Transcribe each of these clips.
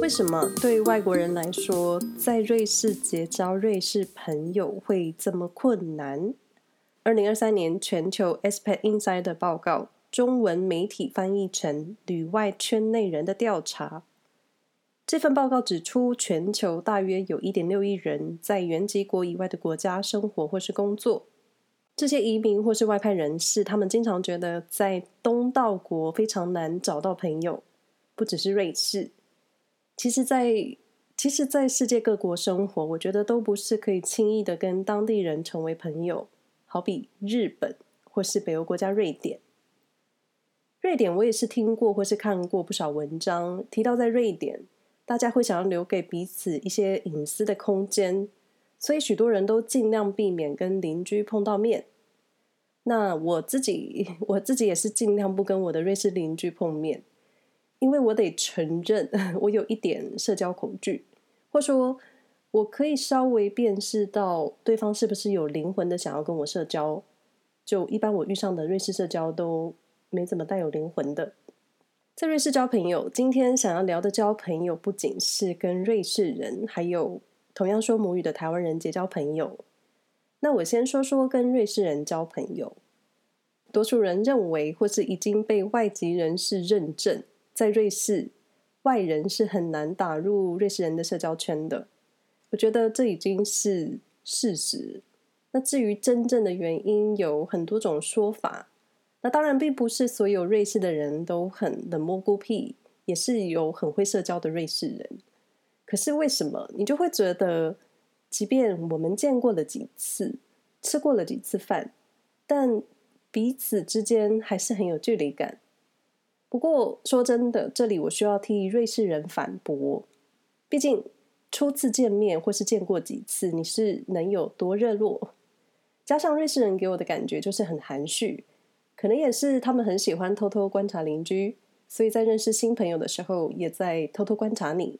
为什么对外国人来说，在瑞士结交瑞士朋友会这么困难？二零二三年全球 Expat Insider 报告，中文媒体翻译成“旅外圈内人的调查”。这份报告指出，全球大约有一点六亿人在原籍国以外的国家生活或是工作。这些移民或是外派人士，他们经常觉得在东道国非常难找到朋友，不只是瑞士。其实在，其实，在世界各国生活，我觉得都不是可以轻易的跟当地人成为朋友。好比日本或是北欧国家瑞典。瑞典我也是听过或是看过不少文章，提到在瑞典，大家会想要留给彼此一些隐私的空间，所以许多人都尽量避免跟邻居碰到面。那我自己，我自己也是尽量不跟我的瑞士邻居碰面，因为我得承认，我有一点社交恐惧，或说，我可以稍微辨识到对方是不是有灵魂的想要跟我社交。就一般我遇上的瑞士社交都没怎么带有灵魂的。在瑞士交朋友，今天想要聊的交朋友，不仅是跟瑞士人，还有同样说母语的台湾人结交朋友。那我先说说跟瑞士人交朋友。多数人认为，或是已经被外籍人士认证，在瑞士，外人是很难打入瑞士人的社交圈的。我觉得这已经是事实。那至于真正的原因，有很多种说法。那当然，并不是所有瑞士的人都很冷漠孤僻，也是有很会社交的瑞士人。可是为什么你就会觉得，即便我们见过了几次，吃过了几次饭，但彼此之间还是很有距离感？不过说真的，这里我需要替瑞士人反驳。毕竟初次见面或是见过几次，你是能有多热络？加上瑞士人给我的感觉就是很含蓄。可能也是他们很喜欢偷偷观察邻居，所以在认识新朋友的时候，也在偷偷观察你。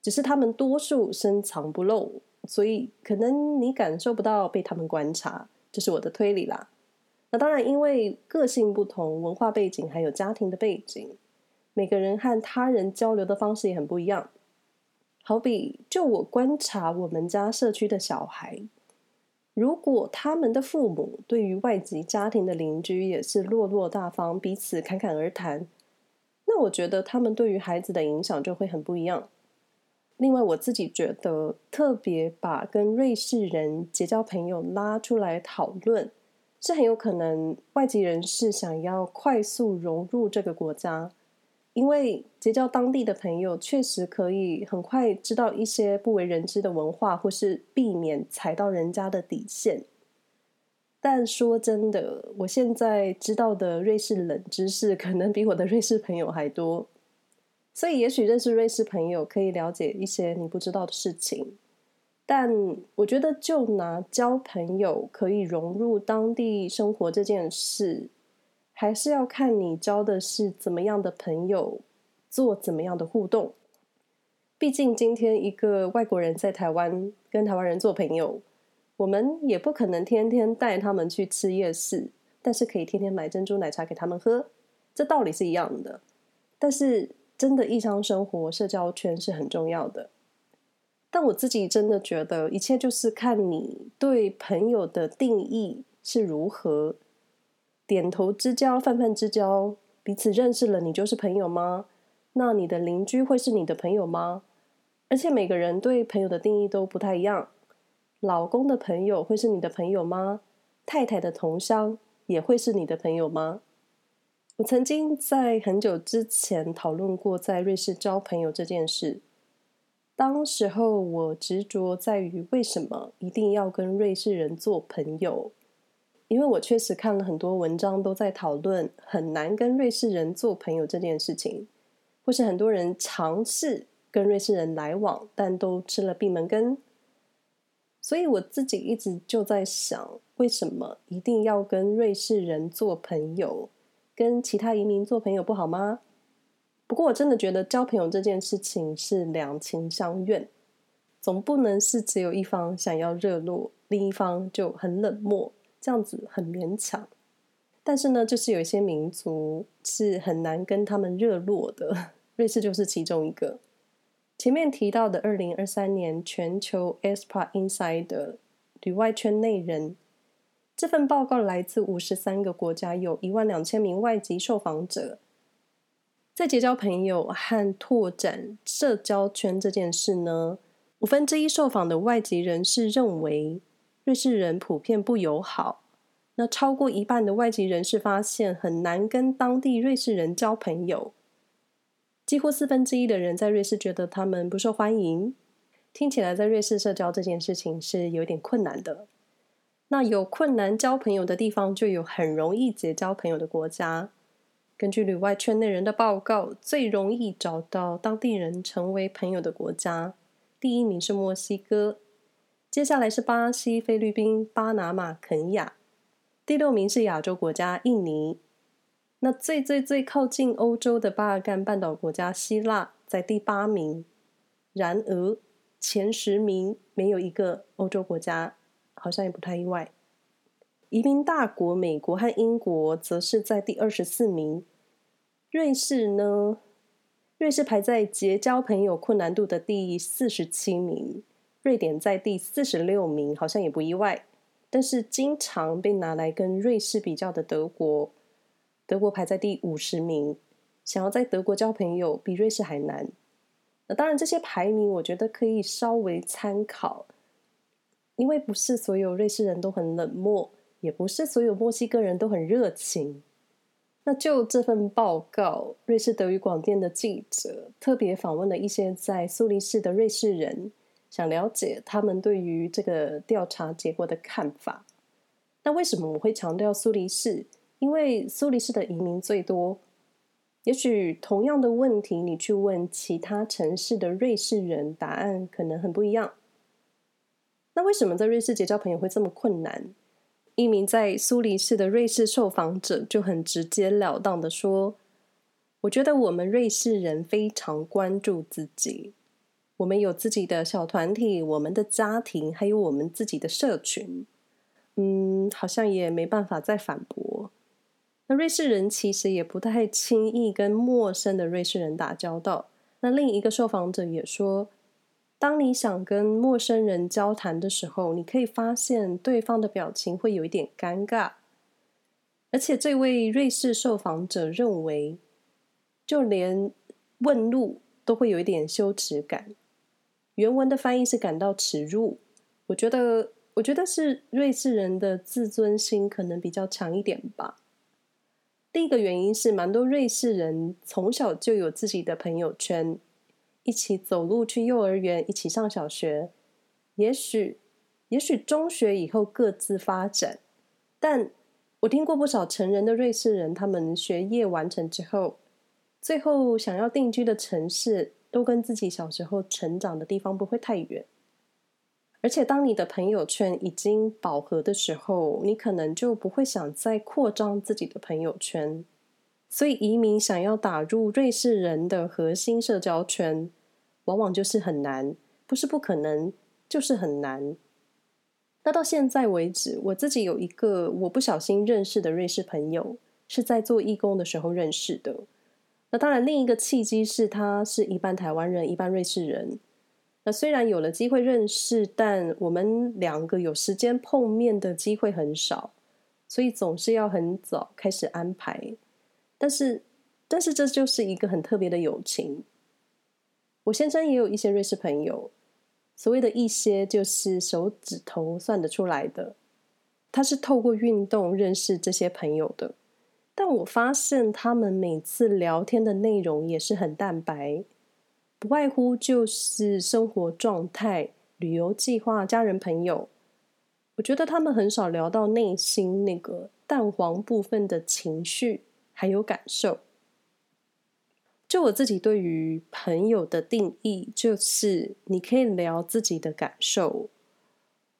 只是他们多数深藏不露，所以可能你感受不到被他们观察，这是我的推理啦。那当然，因为个性不同、文化背景还有家庭的背景，每个人和他人交流的方式也很不一样。好比就我观察我们家社区的小孩。如果他们的父母对于外籍家庭的邻居也是落落大方，彼此侃侃而谈，那我觉得他们对于孩子的影响就会很不一样。另外，我自己觉得特别把跟瑞士人结交朋友拉出来讨论，是很有可能外籍人士想要快速融入这个国家。因为结交当地的朋友，确实可以很快知道一些不为人知的文化，或是避免踩到人家的底线。但说真的，我现在知道的瑞士冷知识，可能比我的瑞士朋友还多。所以，也许认识瑞士朋友可以了解一些你不知道的事情。但我觉得，就拿交朋友可以融入当地生活这件事。还是要看你交的是怎么样的朋友，做怎么样的互动。毕竟今天一个外国人在台湾跟台湾人做朋友，我们也不可能天天带他们去吃夜市，但是可以天天买珍珠奶茶给他们喝，这道理是一样的。但是真的异乡生活，社交圈是很重要的。但我自己真的觉得，一切就是看你对朋友的定义是如何。点头之交，泛泛之交，彼此认识了，你就是朋友吗？那你的邻居会是你的朋友吗？而且每个人对朋友的定义都不太一样。老公的朋友会是你的朋友吗？太太的同乡也会是你的朋友吗？我曾经在很久之前讨论过在瑞士交朋友这件事。当时候我执着在于为什么一定要跟瑞士人做朋友。因为我确实看了很多文章，都在讨论很难跟瑞士人做朋友这件事情，或是很多人尝试跟瑞士人来往，但都吃了闭门羹。所以我自己一直就在想，为什么一定要跟瑞士人做朋友？跟其他移民做朋友不好吗？不过我真的觉得交朋友这件事情是两情相愿，总不能是只有一方想要热络，另一方就很冷漠。这样子很勉强，但是呢，就是有一些民族是很难跟他们热络的，瑞士就是其中一个。前面提到的二零二三年全球 ESPA Inside 的旅外圈内人，这份报告来自五十三个国家，有一万两千名外籍受访者。在结交朋友和拓展社交圈这件事呢，五分之一受访的外籍人士认为瑞士人普遍不友好。那超过一半的外籍人士发现很难跟当地瑞士人交朋友。几乎四分之一的人在瑞士觉得他们不受欢迎，听起来在瑞士社交这件事情是有点困难的。那有困难交朋友的地方，就有很容易结交朋友的国家。根据旅外圈内人的报告，最容易找到当地人成为朋友的国家，第一名是墨西哥，接下来是巴西、菲律宾、巴拿马、肯亚，第六名是亚洲国家印尼。那最最最靠近欧洲的巴尔干半岛国家希腊在第八名，然而前十名没有一个欧洲国家，好像也不太意外。移民大国美国和英国则是在第二十四名，瑞士呢？瑞士排在结交朋友困难度的第四十七名，瑞典在第四十六名，好像也不意外。但是经常被拿来跟瑞士比较的德国。德国排在第五十名，想要在德国交朋友比瑞士还难。那当然，这些排名我觉得可以稍微参考，因为不是所有瑞士人都很冷漠，也不是所有墨西哥人都很热情。那就这份报告，瑞士德语广电的记者特别访问了一些在苏黎世的瑞士人，想了解他们对于这个调查结果的看法。那为什么我会强调苏黎世？因为苏黎世的移民最多，也许同样的问题，你去问其他城市的瑞士人，答案可能很不一样。那为什么在瑞士结交朋友会这么困难？一名在苏黎世的瑞士受访者就很直截了当的说：“我觉得我们瑞士人非常关注自己，我们有自己的小团体，我们的家庭，还有我们自己的社群。嗯，好像也没办法再反驳。”那瑞士人其实也不太轻易跟陌生的瑞士人打交道。那另一个受访者也说，当你想跟陌生人交谈的时候，你可以发现对方的表情会有一点尴尬。而且这位瑞士受访者认为，就连问路都会有一点羞耻感。原文的翻译是感到耻辱。我觉得，我觉得是瑞士人的自尊心可能比较强一点吧。第一个原因是，蛮多瑞士人从小就有自己的朋友圈，一起走路去幼儿园，一起上小学。也许，也许中学以后各自发展。但我听过不少成人的瑞士人，他们学业完成之后，最后想要定居的城市，都跟自己小时候成长的地方不会太远。而且，当你的朋友圈已经饱和的时候，你可能就不会想再扩张自己的朋友圈。所以，移民想要打入瑞士人的核心社交圈，往往就是很难，不是不可能，就是很难。那到现在为止，我自己有一个我不小心认识的瑞士朋友，是在做义工的时候认识的。那当然，另一个契机是他是一半台湾人，一半瑞士人。那虽然有了机会认识，但我们两个有时间碰面的机会很少，所以总是要很早开始安排。但是，但是这就是一个很特别的友情。我先生也有一些瑞士朋友，所谓的一些就是手指头算得出来的。他是透过运动认识这些朋友的，但我发现他们每次聊天的内容也是很淡白。不外乎就是生活状态、旅游计划、家人朋友。我觉得他们很少聊到内心那个淡黄部分的情绪还有感受。就我自己对于朋友的定义，就是你可以聊自己的感受，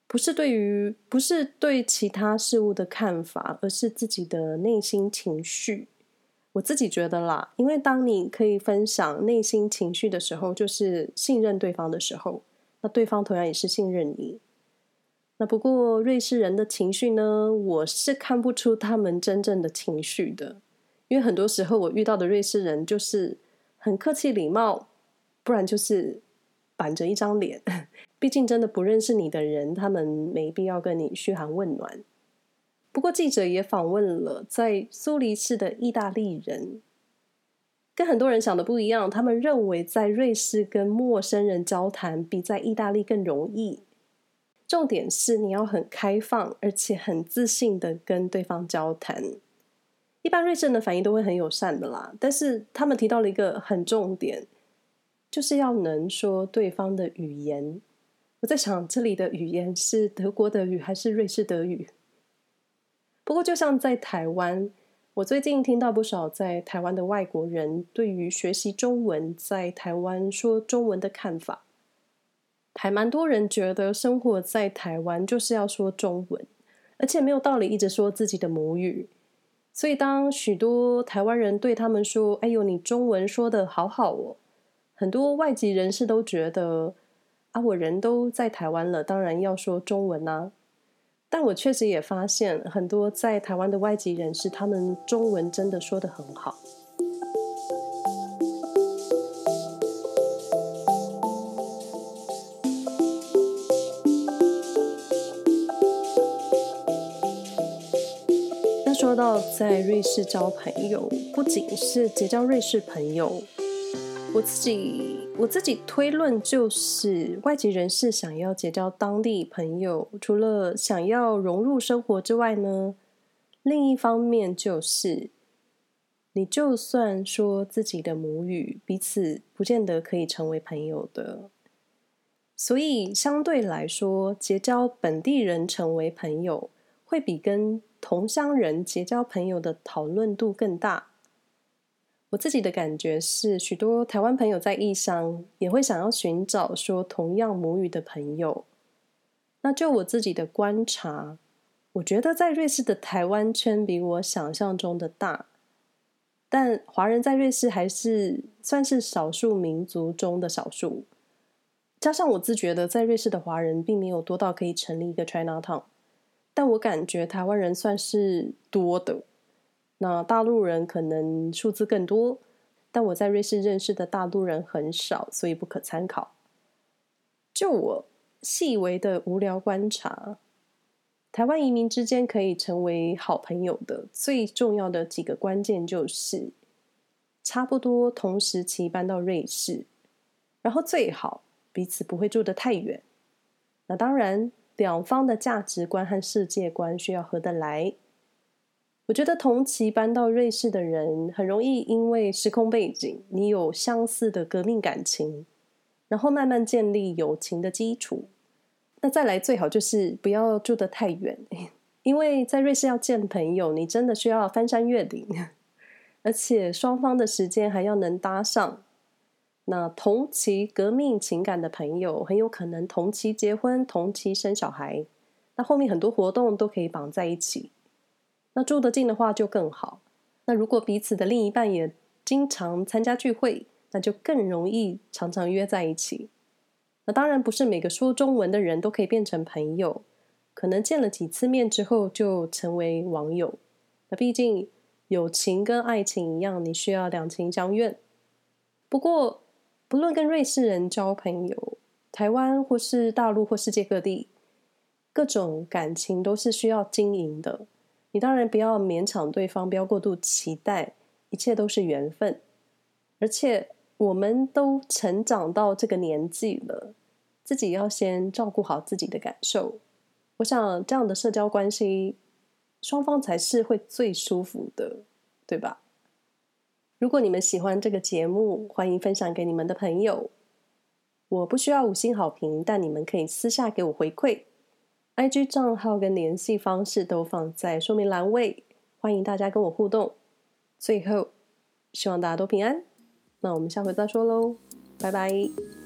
不是对于，不是对其他事物的看法，而是自己的内心情绪。我自己觉得啦，因为当你可以分享内心情绪的时候，就是信任对方的时候，那对方同样也是信任你。那不过瑞士人的情绪呢，我是看不出他们真正的情绪的，因为很多时候我遇到的瑞士人就是很客气礼貌，不然就是板着一张脸。毕竟真的不认识你的人，他们没必要跟你嘘寒问暖。不过记者也访问了在苏黎世的意大利人，跟很多人想的不一样，他们认为在瑞士跟陌生人交谈比在意大利更容易。重点是你要很开放，而且很自信的跟对方交谈。一般瑞士人的反应都会很友善的啦，但是他们提到了一个很重点，就是要能说对方的语言。我在想，这里的语言是德国德语还是瑞士德语？不过，就像在台湾，我最近听到不少在台湾的外国人对于学习中文在台湾说中文的看法，还蛮多人觉得生活在台湾就是要说中文，而且没有道理一直说自己的母语。所以，当许多台湾人对他们说：“哎呦，你中文说的好好哦！”很多外籍人士都觉得：“啊，我人都在台湾了，当然要说中文啦。”但我确实也发现，很多在台湾的外籍人士，他们中文真的说的很好。说到在瑞士交朋友，不仅是结交瑞士朋友，我自己我自己推论就是，外籍人士想要结交当地朋友，除了想要融入生活之外呢，另一方面就是，你就算说自己的母语，彼此不见得可以成为朋友的，所以相对来说，结交本地人成为朋友，会比跟同乡人结交朋友的讨论度更大。我自己的感觉是，许多台湾朋友在异乡也会想要寻找说同样母语的朋友。那就我自己的观察，我觉得在瑞士的台湾圈比我想象中的大，但华人在瑞士还是算是少数民族中的少数。加上我自觉得在瑞士的华人并没有多到可以成立一个 China Town。但我感觉台湾人算是多的，那大陆人可能数字更多，但我在瑞士认识的大陆人很少，所以不可参考。就我细微的无聊观察，台湾移民之间可以成为好朋友的最重要的几个关键就是，差不多同时期搬到瑞士，然后最好彼此不会住得太远。那当然。两方的价值观和世界观需要合得来。我觉得同期搬到瑞士的人很容易因为时空背景，你有相似的革命感情，然后慢慢建立友情的基础。那再来最好就是不要住得太远，因为在瑞士要见朋友，你真的需要翻山越岭，而且双方的时间还要能搭上。那同期革命情感的朋友，很有可能同期结婚、同期生小孩，那后面很多活动都可以绑在一起。那住得近的话就更好。那如果彼此的另一半也经常参加聚会，那就更容易常常约在一起。那当然不是每个说中文的人都可以变成朋友，可能见了几次面之后就成为网友。那毕竟友情跟爱情一样，你需要两情相悦。不过，不论跟瑞士人交朋友，台湾或是大陆或世界各地，各种感情都是需要经营的。你当然不要勉强对方，不要过度期待，一切都是缘分。而且我们都成长到这个年纪了，自己要先照顾好自己的感受。我想这样的社交关系，双方才是会最舒服的，对吧？如果你们喜欢这个节目，欢迎分享给你们的朋友。我不需要五星好评，但你们可以私下给我回馈。IG 账号跟联系方式都放在说明栏位，欢迎大家跟我互动。最后，希望大家都平安。那我们下回再说喽，拜拜。